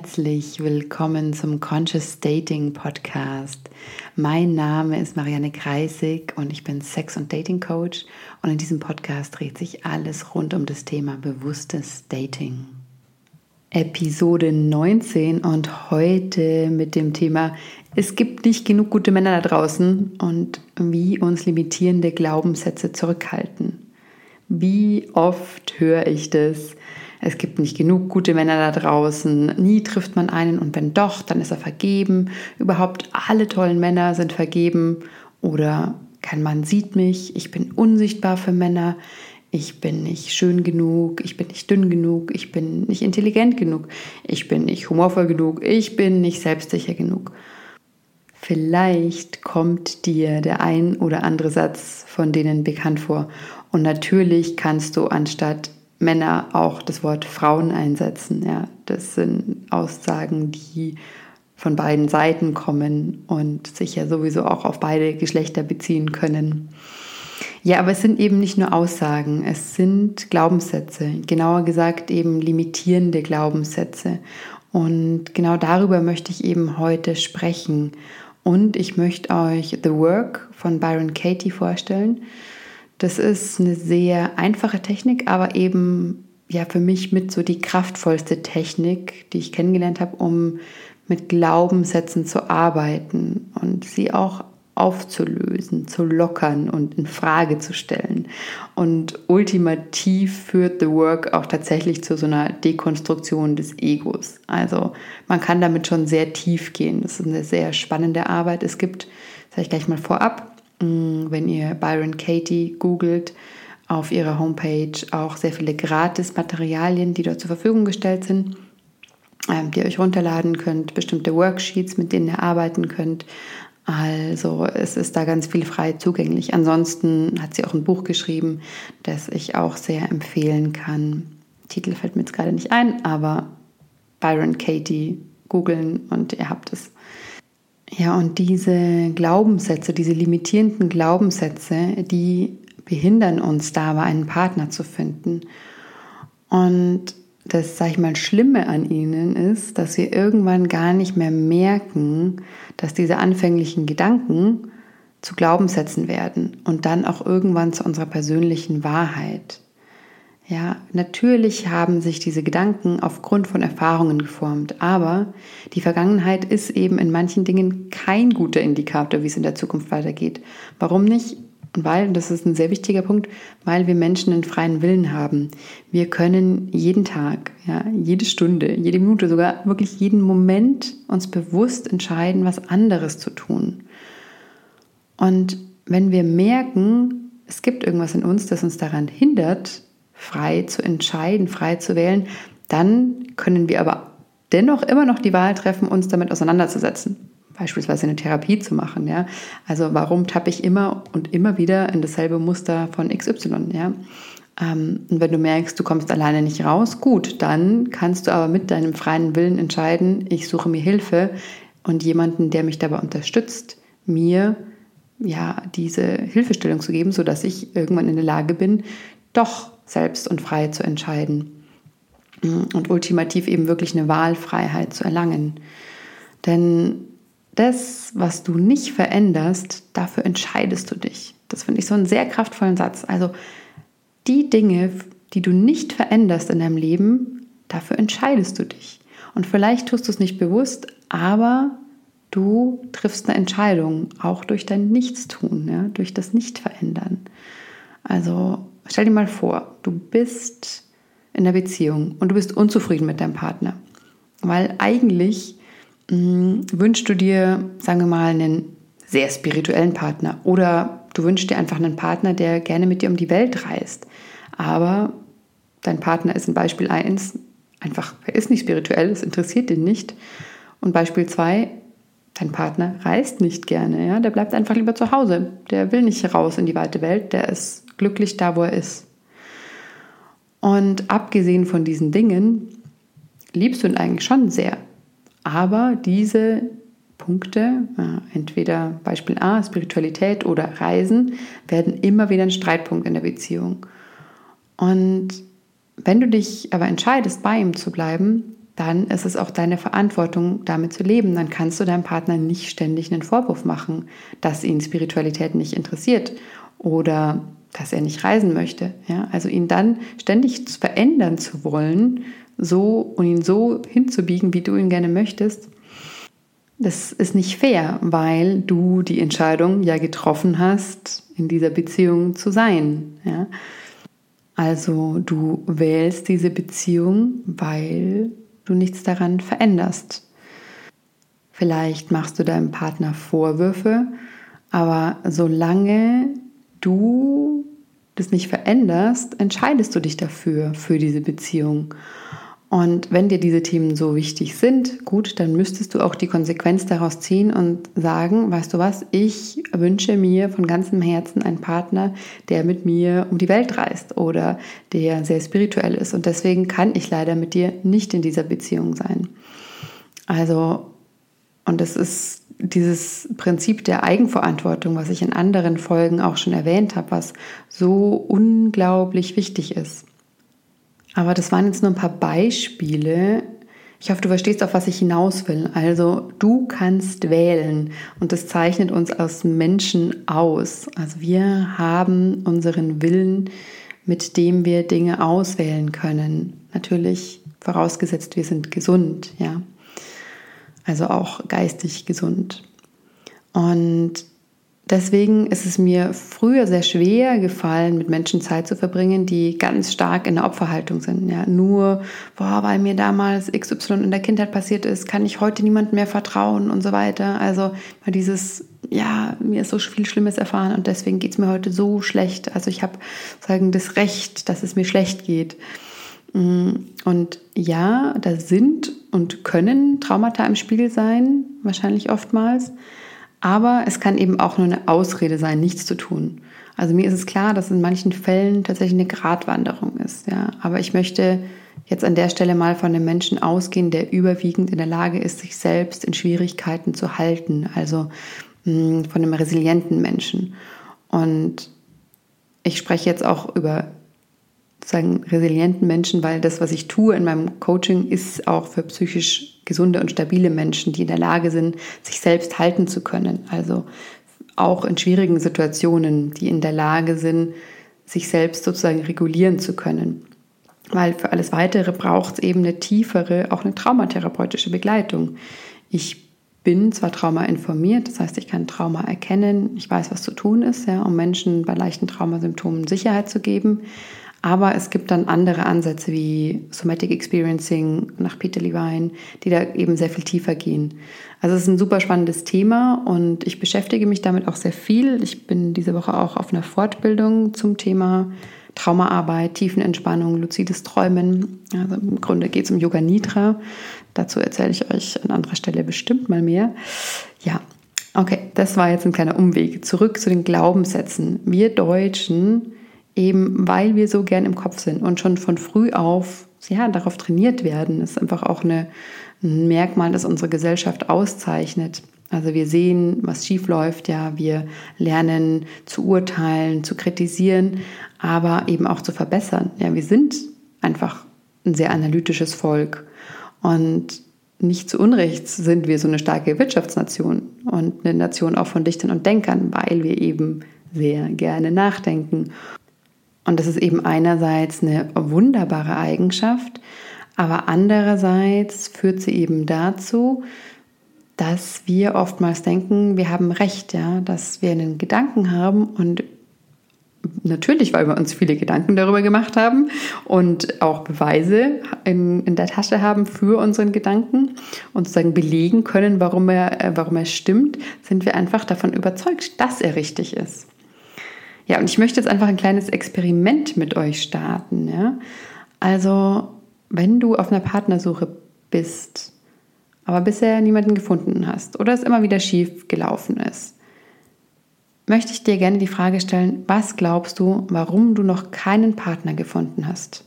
herzlich willkommen zum Conscious Dating Podcast. Mein Name ist Marianne Kreisig und ich bin Sex- und Dating Coach und in diesem Podcast dreht sich alles rund um das Thema bewusstes Dating. Episode 19 und heute mit dem Thema Es gibt nicht genug gute Männer da draußen und wie uns limitierende Glaubenssätze zurückhalten. Wie oft höre ich das? Es gibt nicht genug gute Männer da draußen. Nie trifft man einen und wenn doch, dann ist er vergeben. Überhaupt alle tollen Männer sind vergeben. Oder kein Mann sieht mich. Ich bin unsichtbar für Männer. Ich bin nicht schön genug. Ich bin nicht dünn genug. Ich bin nicht intelligent genug. Ich bin nicht humorvoll genug. Ich bin nicht selbstsicher genug. Vielleicht kommt dir der ein oder andere Satz von denen bekannt vor. Und natürlich kannst du anstatt Männer auch das Wort Frauen einsetzen. Ja, das sind Aussagen, die von beiden Seiten kommen und sich ja sowieso auch auf beide Geschlechter beziehen können. Ja, aber es sind eben nicht nur Aussagen, es sind Glaubenssätze, genauer gesagt eben limitierende Glaubenssätze. Und genau darüber möchte ich eben heute sprechen. Und ich möchte euch The Work von Byron Katie vorstellen. Das ist eine sehr einfache Technik, aber eben ja für mich mit so die kraftvollste Technik, die ich kennengelernt habe, um mit Glaubenssätzen zu arbeiten und sie auch aufzulösen, zu lockern und in Frage zu stellen. Und ultimativ führt The Work auch tatsächlich zu so einer Dekonstruktion des Egos. Also man kann damit schon sehr tief gehen. Das ist eine sehr spannende Arbeit. Es gibt, sage ich gleich mal vorab, wenn ihr Byron Katie googelt, auf ihrer Homepage auch sehr viele Gratis-Materialien, die dort zur Verfügung gestellt sind, ähm, die ihr euch runterladen könnt, bestimmte Worksheets, mit denen ihr arbeiten könnt. Also es ist da ganz viel frei zugänglich. Ansonsten hat sie auch ein Buch geschrieben, das ich auch sehr empfehlen kann. Titel fällt mir jetzt gerade nicht ein, aber Byron Katie googeln und ihr habt es. Ja, und diese Glaubenssätze, diese limitierenden Glaubenssätze, die behindern uns dabei, einen Partner zu finden. Und das, sag ich mal, Schlimme an ihnen ist, dass wir irgendwann gar nicht mehr merken, dass diese anfänglichen Gedanken zu Glaubenssätzen werden und dann auch irgendwann zu unserer persönlichen Wahrheit. Ja, natürlich haben sich diese Gedanken aufgrund von Erfahrungen geformt, aber die Vergangenheit ist eben in manchen Dingen kein guter Indikator, wie es in der Zukunft weitergeht. Warum nicht? Weil, das ist ein sehr wichtiger Punkt, weil wir Menschen einen freien Willen haben. Wir können jeden Tag, ja, jede Stunde, jede Minute, sogar wirklich jeden Moment uns bewusst entscheiden, was anderes zu tun. Und wenn wir merken, es gibt irgendwas in uns, das uns daran hindert, frei zu entscheiden, frei zu wählen, dann können wir aber dennoch immer noch die Wahl treffen, uns damit auseinanderzusetzen. Beispielsweise eine Therapie zu machen. Ja? Also warum tappe ich immer und immer wieder in dasselbe Muster von XY? Ja? Ähm, und wenn du merkst, du kommst alleine nicht raus, gut, dann kannst du aber mit deinem freien Willen entscheiden, ich suche mir Hilfe und jemanden, der mich dabei unterstützt, mir ja diese Hilfestellung zu geben, sodass ich irgendwann in der Lage bin, doch selbst und frei zu entscheiden und ultimativ eben wirklich eine Wahlfreiheit zu erlangen. Denn das, was du nicht veränderst, dafür entscheidest du dich. Das finde ich so einen sehr kraftvollen Satz. Also die Dinge, die du nicht veränderst in deinem Leben, dafür entscheidest du dich. Und vielleicht tust du es nicht bewusst, aber du triffst eine Entscheidung, auch durch dein Nichtstun, ja, durch das Nichtverändern. Also Stell dir mal vor, du bist in der Beziehung und du bist unzufrieden mit deinem Partner. Weil eigentlich mh, hm, wünschst du dir, sagen wir mal, einen sehr spirituellen Partner oder du wünschst dir einfach einen Partner, der gerne mit dir um die Welt reist. Aber dein Partner ist in Beispiel 1 einfach, er ist nicht spirituell, es interessiert ihn nicht. Und Beispiel 2, dein Partner reist nicht gerne, ja, der bleibt einfach lieber zu Hause. Der will nicht raus in die weite Welt, der ist glücklich da, wo er ist. Und abgesehen von diesen Dingen liebst du ihn eigentlich schon sehr. Aber diese Punkte, entweder Beispiel A, Spiritualität oder Reisen, werden immer wieder ein Streitpunkt in der Beziehung. Und wenn du dich aber entscheidest, bei ihm zu bleiben, dann ist es auch deine Verantwortung, damit zu leben. Dann kannst du deinem Partner nicht ständig einen Vorwurf machen, dass ihn Spiritualität nicht interessiert oder dass er nicht reisen möchte. Ja? Also ihn dann ständig verändern zu wollen, so und ihn so hinzubiegen, wie du ihn gerne möchtest, das ist nicht fair, weil du die Entscheidung ja getroffen hast, in dieser Beziehung zu sein. Ja? Also du wählst diese Beziehung, weil du nichts daran veränderst. Vielleicht machst du deinem Partner Vorwürfe, aber solange du das nicht veränderst, entscheidest du dich dafür, für diese Beziehung. Und wenn dir diese Themen so wichtig sind, gut, dann müsstest du auch die Konsequenz daraus ziehen und sagen, weißt du was, ich wünsche mir von ganzem Herzen einen Partner, der mit mir um die Welt reist oder der sehr spirituell ist. Und deswegen kann ich leider mit dir nicht in dieser Beziehung sein. Also, und es ist dieses Prinzip der Eigenverantwortung, was ich in anderen Folgen auch schon erwähnt habe, was so unglaublich wichtig ist. Aber das waren jetzt nur ein paar Beispiele. Ich hoffe, du verstehst, auf was ich hinaus will. Also du kannst wählen und das zeichnet uns als Menschen aus. Also wir haben unseren Willen, mit dem wir Dinge auswählen können. Natürlich vorausgesetzt, wir sind gesund, ja. Also auch geistig gesund. Und Deswegen ist es mir früher sehr schwer gefallen, mit Menschen Zeit zu verbringen, die ganz stark in der Opferhaltung sind. Ja, nur, boah, weil mir damals XY in der Kindheit passiert ist, kann ich heute niemandem mehr vertrauen und so weiter. Also dieses, ja, mir ist so viel Schlimmes erfahren und deswegen geht es mir heute so schlecht. Also ich habe sagen das Recht, dass es mir schlecht geht. Mm, und ja, da sind und können Traumata im Spiel sein, wahrscheinlich oftmals. Aber es kann eben auch nur eine Ausrede sein, nichts zu tun. Also mir ist es klar, dass in manchen Fällen tatsächlich eine Gratwanderung ist. Ja. Aber ich möchte jetzt an der Stelle mal von einem Menschen ausgehen, der überwiegend in der Lage ist, sich selbst in Schwierigkeiten zu halten. Also mh, hm, von einem resilienten Menschen. Und ich spreche jetzt auch über sozusagen resilienten Menschen, weil das, was ich tue in meinem Coaching, ist auch für psychisch gesunde und stabile Menschen, die in der Lage sind, sich selbst halten zu können. Also auch in schwierigen Situationen, die in der Lage sind, sich selbst sozusagen regulieren zu können. Weil für alles Weitere braucht es eben eine tiefere, auch eine traumatherapeutische Begleitung. Ich bin zwar Trauma informiert, das heißt, ich kann Trauma erkennen, ich weiß, was zu tun ist, ja, um Menschen bei leichten Traumasymptomen Sicherheit zu geben. Aber es gibt dann andere Ansätze wie Somatic Experiencing nach Peter Levine, die da eben sehr viel tiefer gehen. Also es ist ein super spannendes Thema und ich beschäftige mich damit auch sehr viel. Ich bin diese Woche auch auf einer Fortbildung zum Thema Traumaarbeit, Tiefenentspannung, luzides Träumen. Also im Grunde geht es um Yoga Nidra. Dazu erzähle ich euch an anderer Stelle bestimmt mal mehr. Ja, okay, das war jetzt ein kleiner Umweg. Zurück zu den Glaubenssätzen. Wir Deutschen eben weil wir so gern im Kopf sind und schon von früh auf ja, darauf trainiert werden. Das ist einfach auch eine, ein Merkmal, das unsere Gesellschaft auszeichnet. Also wir sehen, was schief läuft, ja, wir lernen zu urteilen, zu kritisieren, aber eben auch zu verbessern. Ja, wir sind einfach ein sehr analytisches Volk und nicht zu Unrecht sind wir so eine starke Wirtschaftsnation und eine Nation auch von Dichtern und Denkern, weil wir eben sehr gerne nachdenken und das ist eben einerseits eine wunderbare Eigenschaft, aber andererseits führt sie eben dazu, dass wir oftmals denken, wir haben recht, ja, dass wir einen Gedanken haben und natürlich, weil wir uns viele Gedanken darüber gemacht haben und auch Beweise in, in der Tasche haben für unseren Gedanken und sozusagen belegen können, warum er, warum er stimmt, sind wir einfach davon überzeugt, dass er richtig ist. Ja, und ich möchte jetzt einfach ein kleines Experiment mit euch starten. Ja? Also, wenn du auf einer Partnersuche bist, aber bisher niemanden gefunden hast oder es immer wieder schief gelaufen ist, möchte ich dir gerne die Frage stellen, was glaubst du, warum du noch keinen Partner gefunden hast?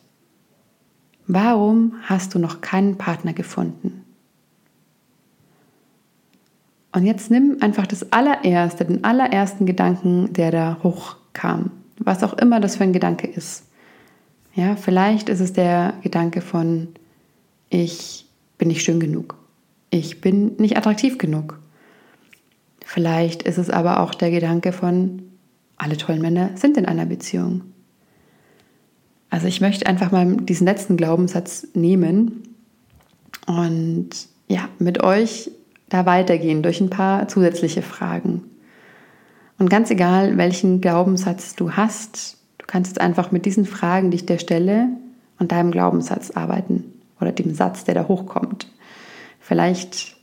Warum hast du noch keinen Partner gefunden? Und jetzt nimm einfach das allererste, den allerersten Gedanken, der da hoch kam. Was auch immer das für ein Gedanke ist. Ja, vielleicht ist es der Gedanke von, ich bin nicht schön genug. Ich bin nicht attraktiv genug. Vielleicht ist es aber auch der Gedanke von, alle tollen Männer sind in einer Beziehung. Also ich möchte einfach mal diesen letzten Glaubenssatz nehmen und ja, mit euch da weitergehen durch ein paar zusätzliche Fragen. Und ganz egal, welchen Glaubenssatz du hast, du kannst jetzt einfach mit diesen Fragen, die ich dir stelle, und deinem Glaubenssatz arbeiten oder dem Satz, der da hochkommt. Vielleicht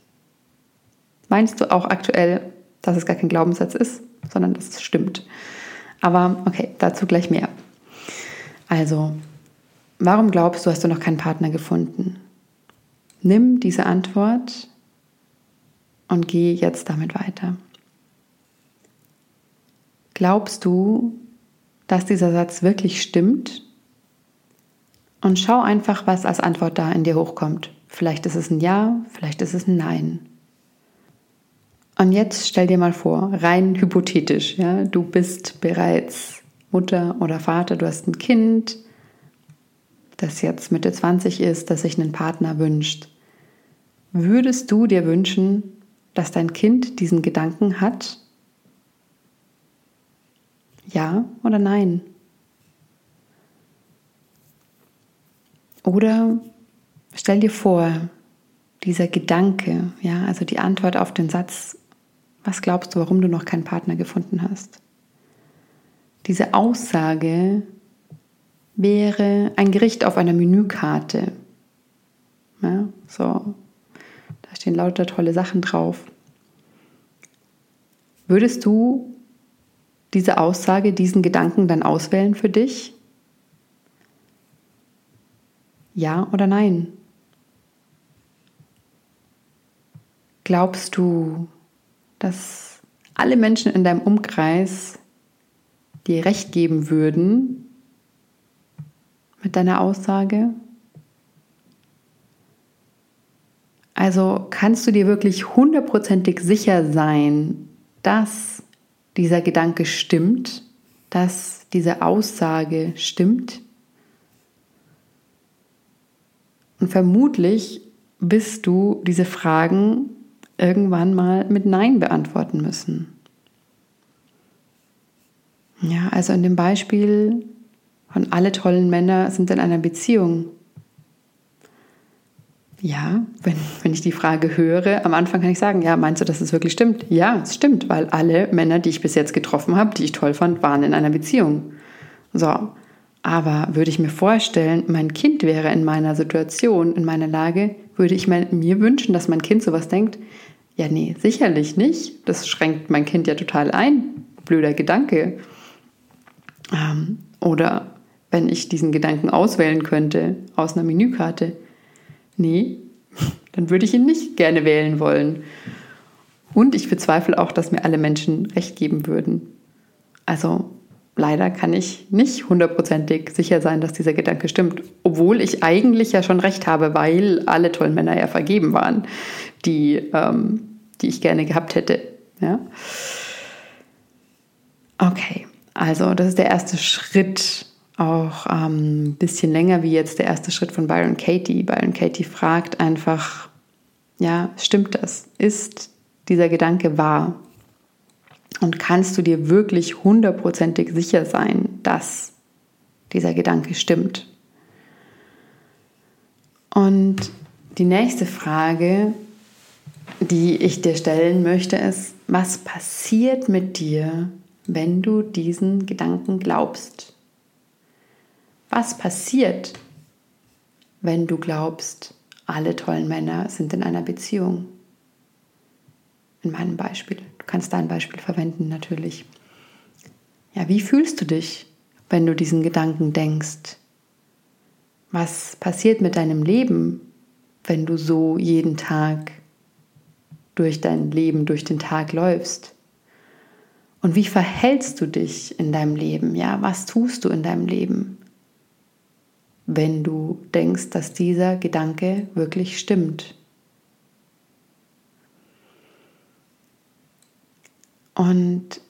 meinst du auch aktuell, dass es gar kein Glaubenssatz ist, sondern dass es stimmt. Aber okay, dazu gleich mehr. Also, warum glaubst du, hast du noch keinen Partner gefunden? Nimm diese Antwort und geh jetzt damit weiter. Glaubst du, dass dieser Satz wirklich stimmt? Und schau einfach, was als Antwort da in dir hochkommt. Vielleicht ist es ein Ja, vielleicht ist es ein Nein. Und jetzt stell dir mal vor, rein hypothetisch, ja, du bist bereits Mutter oder Vater, du hast ein Kind, das jetzt Mitte 20 ist, das sich einen Partner wünscht. Würdest du dir wünschen, dass dein Kind diesen Gedanken hat? Ja oder nein? Oder stell dir vor, dieser Gedanke, ja, also die Antwort auf den Satz, was glaubst du, warum du noch keinen Partner gefunden hast? Diese Aussage wäre ein Gericht auf einer Menükarte. Ja, so, da stehen lauter tolle Sachen drauf. Würdest du diese Aussage, diesen Gedanken dann auswählen für dich? Ja oder nein? Glaubst du, dass alle Menschen in deinem Umkreis dir recht geben würden mit deiner Aussage? Also kannst du dir wirklich hundertprozentig sicher sein, dass dieser Gedanke stimmt, dass diese Aussage stimmt? Und vermutlich wirst du diese Fragen irgendwann mal mit Nein beantworten müssen. Ja, also in dem Beispiel von alle tollen Männer sind in einer Beziehung. Ja, wenn, wenn ich die Frage höre, am Anfang kann ich sagen, ja, meinst du, dass es wirklich stimmt? Ja, es stimmt, weil alle Männer, die ich bis jetzt getroffen habe, die ich toll fand, waren in einer Beziehung. So, aber würde ich mir vorstellen, mein Kind wäre in meiner Situation, in meiner Lage, würde ich mir wünschen, dass mein Kind sowas denkt, ja, nee, sicherlich nicht. Das schränkt mein Kind ja total ein. Blöder Gedanke. Ähm, oder wenn ich diesen Gedanken auswählen könnte aus einer Menükarte. Nee, dann würde ich ihn nicht gerne wählen wollen. Und ich bezweifle auch, dass mir alle Menschen recht geben würden. Also leider kann ich nicht hundertprozentig sicher sein, dass dieser Gedanke stimmt. Obwohl ich eigentlich ja schon recht habe, weil alle tollen Männer ja vergeben waren, die ähm, die ich gerne gehabt hätte. Ja? Okay, also das ist der erste Schritt, auch ein ähm, bisschen länger wie jetzt der erste Schritt von Byron Katie. Byron Katie fragt einfach, ja, stimmt das? Ist dieser Gedanke wahr? Und kannst du dir wirklich hundertprozentig sicher sein, dass dieser Gedanke stimmt? Und die nächste Frage die ich dir stellen möchte, ist, was passiert mit dir, wenn du diesen Gedanken glaubst? Was passiert, wenn du glaubst, alle tollen Männer sind in einer Beziehung? In meinem Beispiel. Du kannst dein Beispiel verwenden natürlich. Ja, wie fühlst du dich, wenn du diesen Gedanken denkst? Was passiert mit deinem Leben, wenn du so jeden Tag durch dein Leben, durch den Tag läufst. Und wie verhältst du dich in deinem Leben? Ja, was tust du in deinem Leben, wenn du denkst, dass dieser Gedanke wirklich stimmt? Und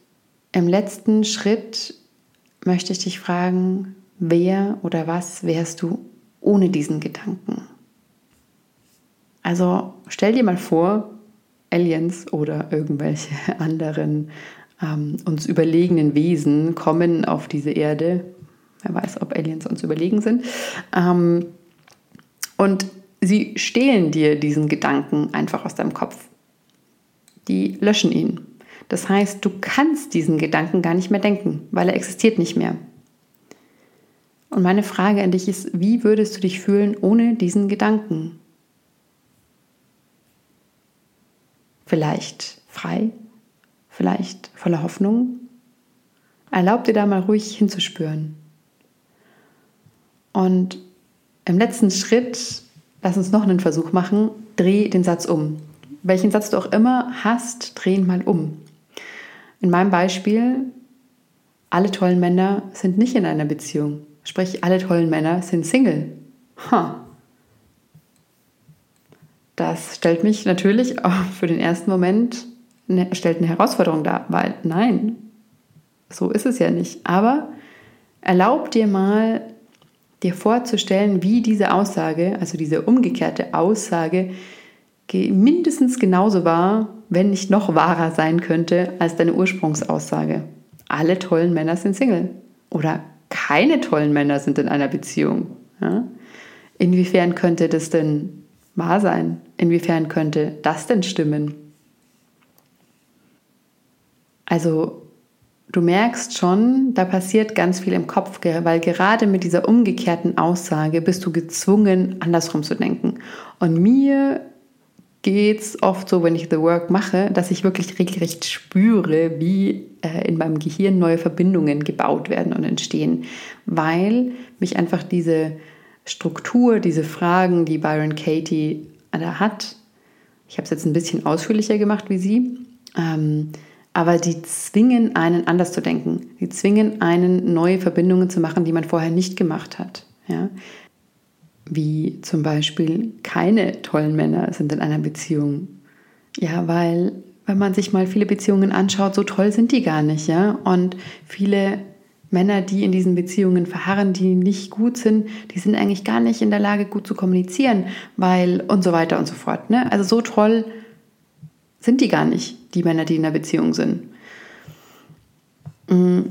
im letzten Schritt möchte ich dich fragen, wer oder was wärst du ohne diesen Gedanken? Also stell dir mal vor, Aliens oder irgendwelche anderen ähm, uns überlegenen Wesen kommen auf diese Erde. Wer weiß, ob Aliens uns überlegen sind. Ähm, und sie stehlen dir diesen Gedanken einfach aus deinem Kopf. Die löschen ihn. Das heißt, du kannst diesen Gedanken gar nicht mehr denken, weil er existiert nicht mehr. Und meine Frage an dich ist, wie würdest du dich fühlen ohne diesen Gedanken? Vielleicht frei, vielleicht voller Hoffnung. Erlaub dir da mal ruhig hinzuspüren. Und im letzten Schritt, lass uns noch einen Versuch machen, dreh den Satz um. Welchen Satz du auch immer hast, dreh ihn mal um. In meinem Beispiel, alle tollen Männer sind nicht in einer Beziehung. Sprich, alle tollen Männer sind Single. Ha. Das stellt mich natürlich auch für den ersten Moment eine, stellt eine Herausforderung dar, weil nein, so ist es ja nicht. Aber erlaub dir mal, dir vorzustellen, wie diese Aussage, also diese umgekehrte Aussage, mindestens genauso wahr, wenn nicht noch wahrer sein könnte als deine Ursprungsaussage. Alle tollen Männer sind Single. Oder keine tollen Männer sind in einer Beziehung. Ja? Inwiefern könnte das denn wahr sein? Inwiefern könnte das denn stimmen? Also du merkst schon, da passiert ganz viel im Kopf, weil gerade mit dieser umgekehrten Aussage bist du gezwungen, andersrum zu denken. Und mir geht es oft so, wenn ich The Work mache, dass ich wirklich regelrecht spüre, wie äh, in meinem Gehirn neue Verbindungen gebaut werden und entstehen, weil mich einfach diese Struktur, diese Fragen, die Byron Katie da hat, ich habe es jetzt ein bisschen ausführlicher gemacht wie sie, ähm, aber die zwingen einen anders zu denken. Die zwingen einen neue Verbindungen zu machen, die man vorher nicht gemacht hat. Ja? wie zum Beispiel keine tollen Männer sind in einer Beziehung. Ja, weil wenn man sich mal viele Beziehungen anschaut, so toll sind die gar nicht, ja. Und viele Männer, die in diesen Beziehungen verharren, die nicht gut sind, die sind eigentlich gar nicht in der Lage, gut zu kommunizieren, weil und so weiter und so fort. Ne? Also so toll sind die gar nicht, die Männer, die in der Beziehung sind. Mm,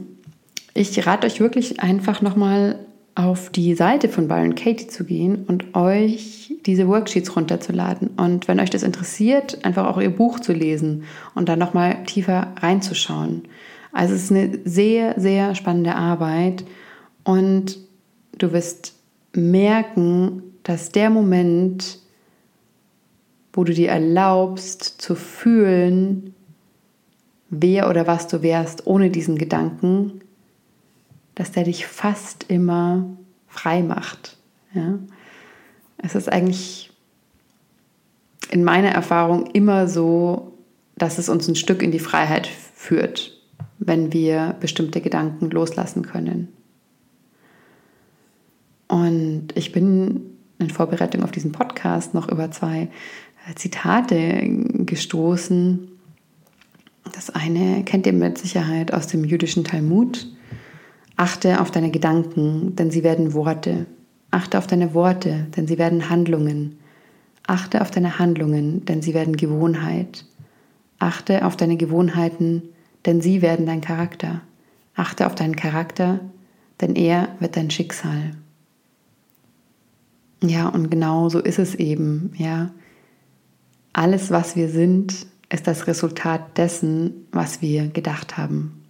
ich rate euch wirklich einfach nochmal auf die Seite von Byron Katie zu gehen und euch diese Worksheets runterzuladen. Und wenn euch das interessiert, einfach auch ihr Buch zu lesen und dann nochmal tiefer reinzuschauen. Also es ist eine sehr, sehr spannende Arbeit und du wirst merken, dass der Moment, wo du dir erlaubst zu fühlen, wer oder was du wärst ohne diesen Gedanken, dass der dich fast immer frei macht. Ja? Es ist eigentlich in meiner Erfahrung immer so, dass es uns ein Stück in die Freiheit führt, wenn wir bestimmte Gedanken loslassen können. Und ich bin in Vorbereitung auf diesen Podcast noch über zwei Zitate gestoßen. Das eine kennt ihr mit Sicherheit aus dem jüdischen Talmud. Achte auf deine Gedanken, denn sie werden Worte. Achte auf deine Worte, denn sie werden Handlungen. Achte auf deine Handlungen, denn sie werden Gewohnheit. Achte auf deine Gewohnheiten, denn sie werden dein Charakter. Achte auf deinen Charakter, denn er wird dein Schicksal. Ja, und genau so ist es eben, ja. Alles, was wir sind, ist das Resultat dessen, was wir gedacht haben.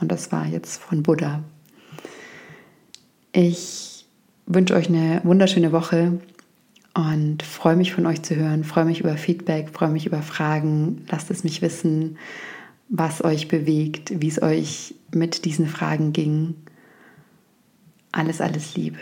Und das war jetzt von Buddha. Ich wünsche euch eine wunderschöne Woche und freue mich von euch zu hören, freue mich über Feedback, freue mich über Fragen. Lasst es mich wissen, was euch bewegt, wie es euch mit diesen Fragen ging. Alles, alles Liebe.